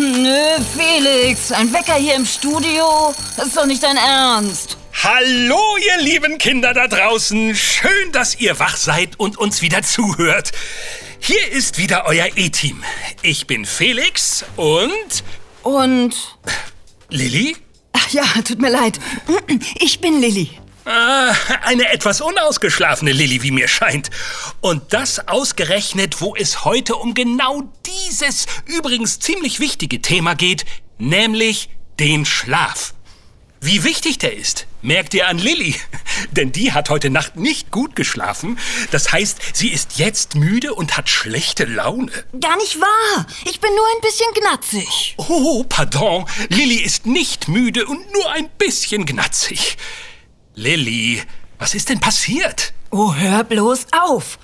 Felix, ein Wecker hier im Studio? Das ist doch nicht dein Ernst. Hallo, ihr lieben Kinder da draußen. Schön, dass ihr wach seid und uns wieder zuhört. Hier ist wieder euer E-Team. Ich bin Felix und... Und? Lilly? Ach ja, tut mir leid. Ich bin Lilly. Ah, eine etwas unausgeschlafene Lilly, wie mir scheint. Und das ausgerechnet, wo es heute um genau dieses übrigens ziemlich wichtige Thema geht, nämlich den Schlaf. Wie wichtig der ist, merkt ihr an Lilly. Denn die hat heute Nacht nicht gut geschlafen. Das heißt, sie ist jetzt müde und hat schlechte Laune. Gar nicht wahr. Ich bin nur ein bisschen gnatzig. Oh, pardon. Lilly ist nicht müde und nur ein bisschen gnatzig. Lilly, was ist denn passiert? Oh, hör bloß auf.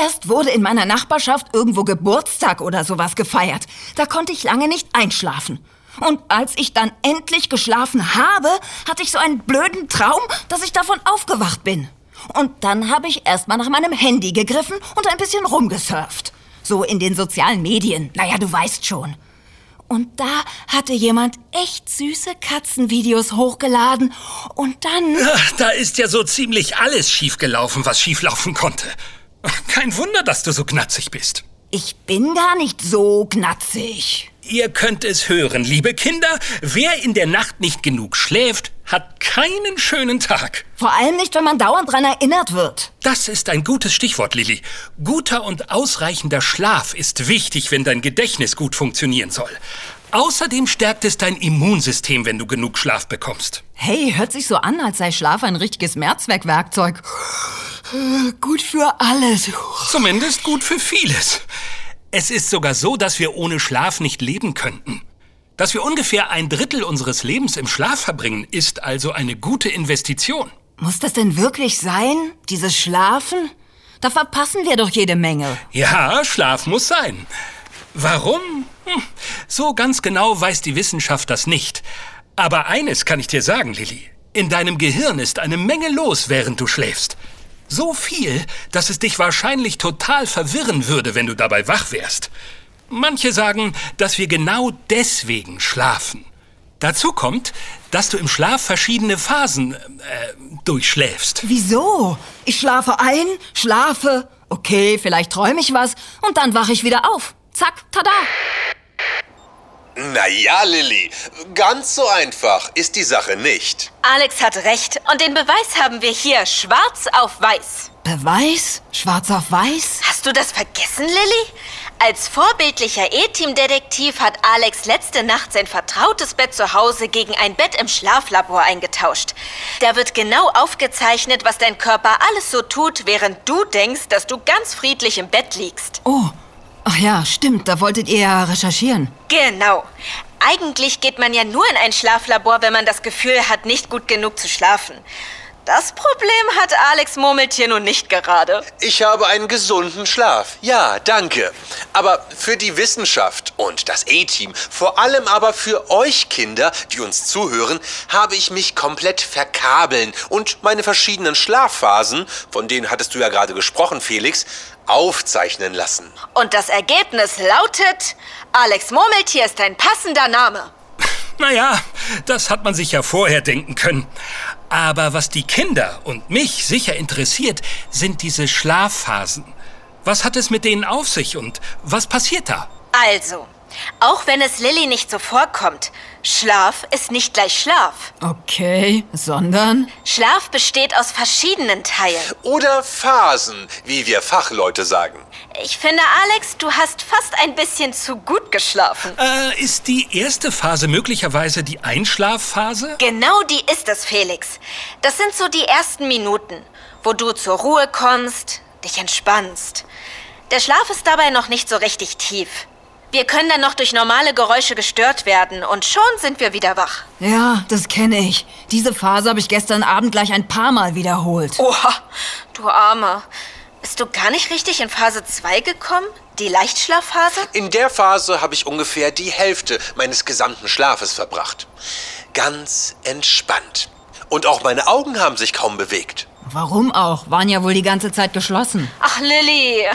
Erst wurde in meiner Nachbarschaft irgendwo Geburtstag oder sowas gefeiert. Da konnte ich lange nicht einschlafen. Und als ich dann endlich geschlafen habe, hatte ich so einen blöden Traum, dass ich davon aufgewacht bin. Und dann habe ich erstmal nach meinem Handy gegriffen und ein bisschen rumgesurft. So in den sozialen Medien. Naja, du weißt schon. Und da hatte jemand echt süße Katzenvideos hochgeladen. Und dann... Ach, da ist ja so ziemlich alles schiefgelaufen, was schieflaufen konnte. Kein Wunder, dass du so knatzig bist. Ich bin gar nicht so knatzig. Ihr könnt es hören, liebe Kinder. Wer in der Nacht nicht genug schläft, hat keinen schönen Tag. Vor allem nicht, wenn man dauernd dran erinnert wird. Das ist ein gutes Stichwort, Lilly. Guter und ausreichender Schlaf ist wichtig, wenn dein Gedächtnis gut funktionieren soll. Außerdem stärkt es dein Immunsystem, wenn du genug Schlaf bekommst. Hey, hört sich so an, als sei Schlaf ein richtiges Mehrzweckwerkzeug. Gut für alles. Zumindest gut für vieles. Es ist sogar so, dass wir ohne Schlaf nicht leben könnten. Dass wir ungefähr ein Drittel unseres Lebens im Schlaf verbringen, ist also eine gute Investition. Muss das denn wirklich sein? Dieses Schlafen? Da verpassen wir doch jede Menge. Ja, Schlaf muss sein. Warum? Hm, so ganz genau weiß die Wissenschaft das nicht. Aber eines kann ich dir sagen, Lilly. In deinem Gehirn ist eine Menge los, während du schläfst. So viel, dass es dich wahrscheinlich total verwirren würde, wenn du dabei wach wärst. Manche sagen, dass wir genau deswegen schlafen. Dazu kommt, dass du im Schlaf verschiedene Phasen äh, durchschläfst. Wieso? Ich schlafe ein, schlafe, okay, vielleicht träume ich was und dann wache ich wieder auf. Zack, tada. Naja, Lilly, ganz so einfach ist die Sache nicht. Alex hat recht und den Beweis haben wir hier schwarz auf weiß. Beweis? Schwarz auf weiß? Hast du das vergessen, Lilly? Als vorbildlicher E-Team-Detektiv hat Alex letzte Nacht sein vertrautes Bett zu Hause gegen ein Bett im Schlaflabor eingetauscht. Da wird genau aufgezeichnet, was dein Körper alles so tut, während du denkst, dass du ganz friedlich im Bett liegst. Oh, ach ja, stimmt, da wolltet ihr ja recherchieren. Genau. Eigentlich geht man ja nur in ein Schlaflabor, wenn man das Gefühl hat, nicht gut genug zu schlafen. Das Problem hat Alex Murmeltier nun nicht gerade. Ich habe einen gesunden Schlaf. Ja, danke. Aber für die Wissenschaft und das E-Team, vor allem aber für euch Kinder, die uns zuhören, habe ich mich komplett verkabeln und meine verschiedenen Schlafphasen, von denen hattest du ja gerade gesprochen, Felix, aufzeichnen lassen. Und das Ergebnis lautet, Alex Murmeltier ist ein passender Name. Naja, das hat man sich ja vorher denken können. Aber was die Kinder und mich sicher interessiert, sind diese Schlafphasen. Was hat es mit denen auf sich und was passiert da? Also, auch wenn es Lilly nicht so vorkommt, Schlaf ist nicht gleich Schlaf. Okay, sondern? Schlaf besteht aus verschiedenen Teilen. Oder Phasen, wie wir Fachleute sagen. Ich finde, Alex, du hast fast ein bisschen zu gut geschlafen. Äh, ist die erste Phase möglicherweise die Einschlafphase? Genau die ist es, Felix. Das sind so die ersten Minuten, wo du zur Ruhe kommst, dich entspannst. Der Schlaf ist dabei noch nicht so richtig tief. Wir können dann noch durch normale Geräusche gestört werden und schon sind wir wieder wach. Ja, das kenne ich. Diese Phase habe ich gestern Abend gleich ein paar Mal wiederholt. Oha, du Armer. Bist du gar nicht richtig in Phase 2 gekommen? Die Leichtschlafphase? In der Phase habe ich ungefähr die Hälfte meines gesamten Schlafes verbracht. Ganz entspannt. Und auch meine Augen haben sich kaum bewegt. Warum auch? Waren ja wohl die ganze Zeit geschlossen. Ach, Lilly,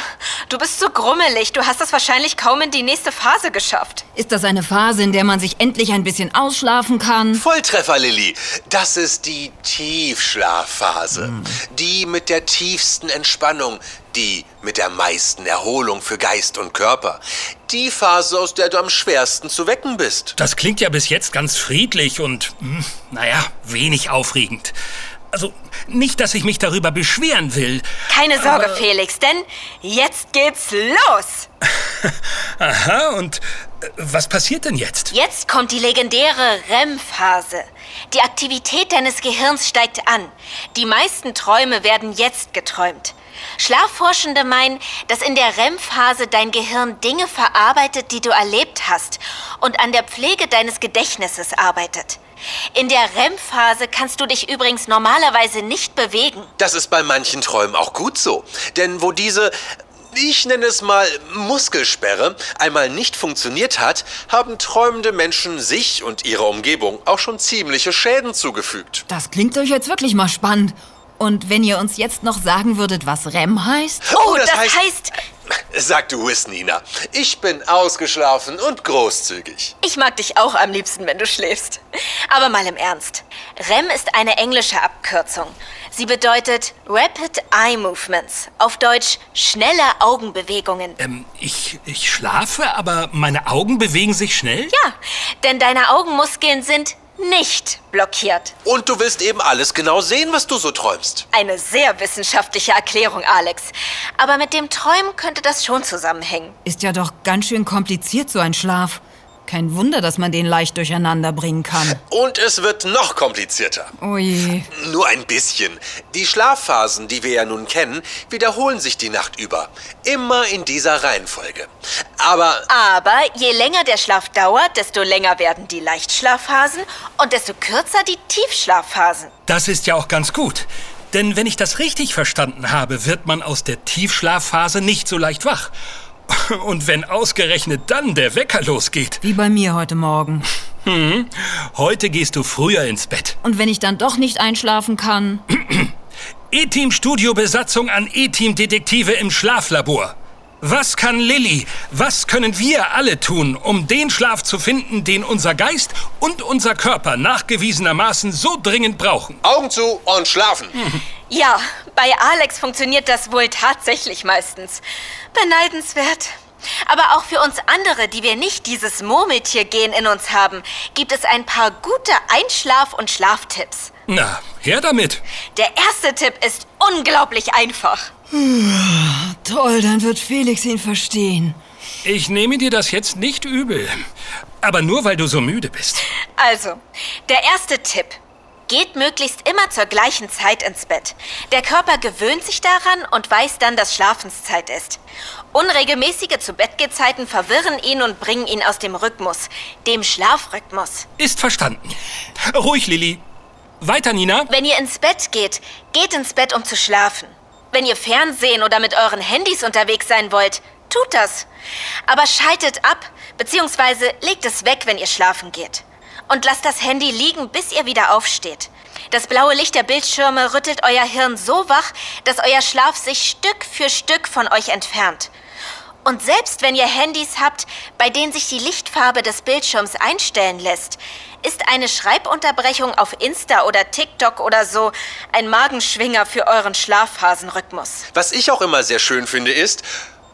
du bist so grummelig. Du hast es wahrscheinlich kaum in die nächste Phase geschafft. Ist das eine Phase, in der man sich endlich ein bisschen ausschlafen kann? Volltreffer, Lilly. Das ist die Tiefschlafphase. Die mit der tiefsten Entspannung. Die mit der meisten Erholung für Geist und Körper. Die Phase, aus der du am schwersten zu wecken bist. Das klingt ja bis jetzt ganz friedlich und, hm, naja, wenig aufregend. Also, nicht, dass ich mich darüber beschweren will. Keine Sorge, Felix, denn jetzt geht's los. Aha, und äh, was passiert denn jetzt? Jetzt kommt die legendäre REM-Phase. Die Aktivität deines Gehirns steigt an. Die meisten Träume werden jetzt geträumt. Schlafforschende meinen, dass in der REM-Phase dein Gehirn Dinge verarbeitet, die du erlebt hast und an der Pflege deines Gedächtnisses arbeitet. In der REM-Phase kannst du dich übrigens normalerweise nicht bewegen. Das ist bei manchen Träumen auch gut so. Denn wo diese, ich nenne es mal Muskelsperre, einmal nicht funktioniert hat, haben träumende Menschen sich und ihrer Umgebung auch schon ziemliche Schäden zugefügt. Das klingt euch jetzt wirklich mal spannend. Und wenn ihr uns jetzt noch sagen würdet, was REM heißt? Oh, das, heißt, Sag du es, Nina. Ich bin ausgeschlafen und großzügig. ich mag dich auch am liebsten, wenn du schläfst. Aber mal im Ernst. REM ist eine englische Abkürzung. Sie bedeutet Rapid Eye Movements. Auf Deutsch schnelle Augenbewegungen. Ähm, ich, ich schlafe, aber meine Augen bewegen sich schnell? Ja, denn deine Augenmuskeln sind nicht blockiert. Und du willst eben alles genau sehen, was du so träumst. Eine sehr wissenschaftliche Erklärung, Alex. Aber mit dem Träumen könnte das schon zusammenhängen. Ist ja doch ganz schön kompliziert, so ein Schlaf. Kein Wunder, dass man den leicht durcheinander bringen kann. Und es wird noch komplizierter. Je. Nur ein bisschen. Die Schlafphasen, die wir ja nun kennen, wiederholen sich die Nacht über. Immer in dieser Reihenfolge. Aber Aber je länger der Schlaf dauert, desto länger werden die Leichtschlafphasen und desto kürzer die Tiefschlafphasen. Das ist ja auch ganz gut. Denn wenn ich das richtig verstanden habe, wird man aus der Tiefschlafphase nicht so leicht wach. Und wenn ausgerechnet dann der Wecker losgeht. Wie bei mir heute Morgen. Heute gehst du früher ins Bett. Und wenn ich dann doch nicht einschlafen kann? E-Team Studiobesatzung an E-Team Detektive im Schlaflabor. Was kann Lilly, was können wir alle tun, um den Schlaf zu finden, den unser Geist und unser Körper nachgewiesenermaßen so dringend brauchen? Augen zu und schlafen. Ja, bei Alex funktioniert das wohl tatsächlich meistens. Beneidenswert. Aber auch für uns andere, die wir nicht dieses Murmeltiergen in uns haben, gibt es ein paar gute Einschlaf- und Schlaftipps. Na, her damit. Der erste Tipp ist unglaublich einfach. Toll, dann wird Felix ihn verstehen. Ich nehme dir das jetzt nicht übel. Aber nur weil du so müde bist. Also, der erste Tipp. Geht möglichst immer zur gleichen Zeit ins Bett. Der Körper gewöhnt sich daran und weiß dann, dass Schlafenszeit ist. Unregelmäßige Zu-Bett-Gezeiten verwirren ihn und bringen ihn aus dem Rhythmus, dem Schlafrhythmus. Ist verstanden. Ruhig, Lilly. Weiter, Nina. Wenn ihr ins Bett geht, geht ins Bett, um zu schlafen. Wenn ihr Fernsehen oder mit euren Handys unterwegs sein wollt, tut das. Aber schaltet ab, beziehungsweise legt es weg, wenn ihr schlafen geht. Und lasst das Handy liegen, bis ihr wieder aufsteht. Das blaue Licht der Bildschirme rüttelt euer Hirn so wach, dass euer Schlaf sich Stück für Stück von euch entfernt. Und selbst wenn ihr Handys habt, bei denen sich die Lichtfarbe des Bildschirms einstellen lässt, ist eine Schreibunterbrechung auf Insta oder TikTok oder so ein Magenschwinger für euren Schlafphasenrhythmus. Was ich auch immer sehr schön finde, ist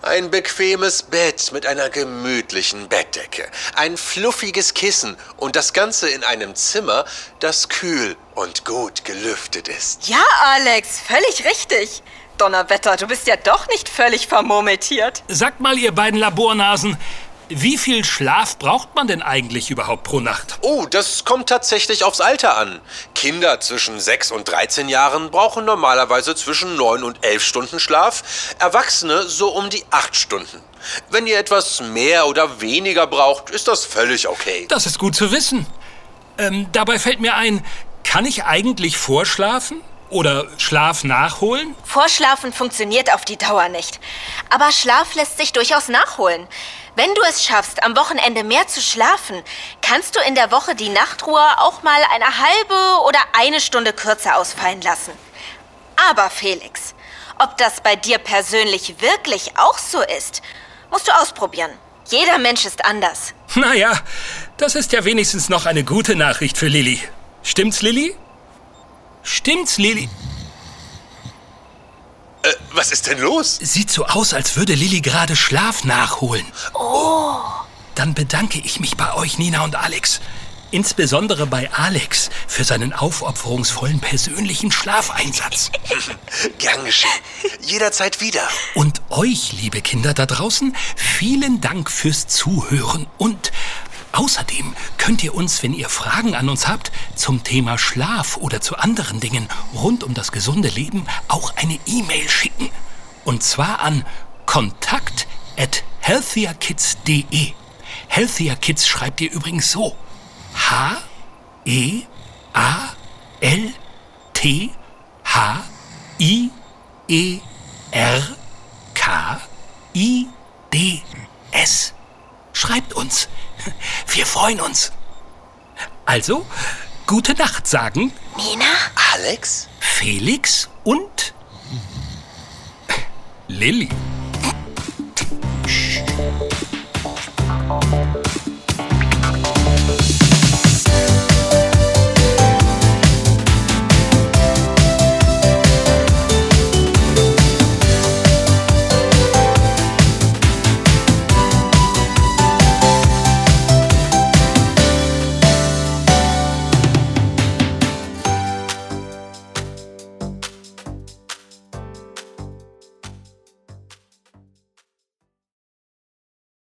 ein bequemes Bett mit einer gemütlichen Bettdecke, ein fluffiges Kissen und das Ganze in einem Zimmer, das kühl und gut gelüftet ist. Ja, Alex, völlig richtig. Donnerwetter, du bist ja doch nicht völlig vermurmeltiert. Sagt mal, ihr beiden Labornasen, wie viel Schlaf braucht man denn eigentlich überhaupt pro Nacht? Oh, das kommt tatsächlich aufs Alter an. Kinder zwischen 6 und 13 Jahren brauchen normalerweise zwischen 9 und 11 Stunden Schlaf, Erwachsene so um die 8 Stunden. Wenn ihr etwas mehr oder weniger braucht, ist das völlig okay. Das ist gut zu wissen. Ähm, dabei fällt mir ein, kann ich eigentlich vorschlafen? Oder Schlaf nachholen? Vorschlafen funktioniert auf die Dauer nicht. Aber Schlaf lässt sich durchaus nachholen. Wenn du es schaffst, am Wochenende mehr zu schlafen, kannst du in der Woche die Nachtruhe auch mal eine halbe oder eine Stunde kürzer ausfallen lassen. Aber Felix, ob das bei dir persönlich wirklich auch so ist, musst du ausprobieren. Jeder Mensch ist anders. Naja, das ist ja wenigstens noch eine gute Nachricht für Lilly. Stimmt's, Lilly? Stimmt's, Lilly? Äh, was ist denn los? Sieht so aus, als würde Lilly gerade Schlaf nachholen. Oh. Dann bedanke ich mich bei euch, Nina und Alex. Insbesondere bei Alex für seinen aufopferungsvollen persönlichen Schlafeinsatz. Gern geschehen. Jederzeit wieder. Und euch, liebe Kinder da draußen, vielen Dank fürs Zuhören. Und außerdem könnt ihr uns, wenn ihr Fragen an uns habt, zum Thema Schlaf oder zu anderen Dingen rund um das gesunde Leben auch eine E-Mail schicken. Und zwar an kontakt at healthierkids.de. Healthier Kids schreibt ihr übrigens so. H Schreibt uns. Wir freuen uns. Also, gute Nacht sagen Nina? Alex? Felix und Lilly.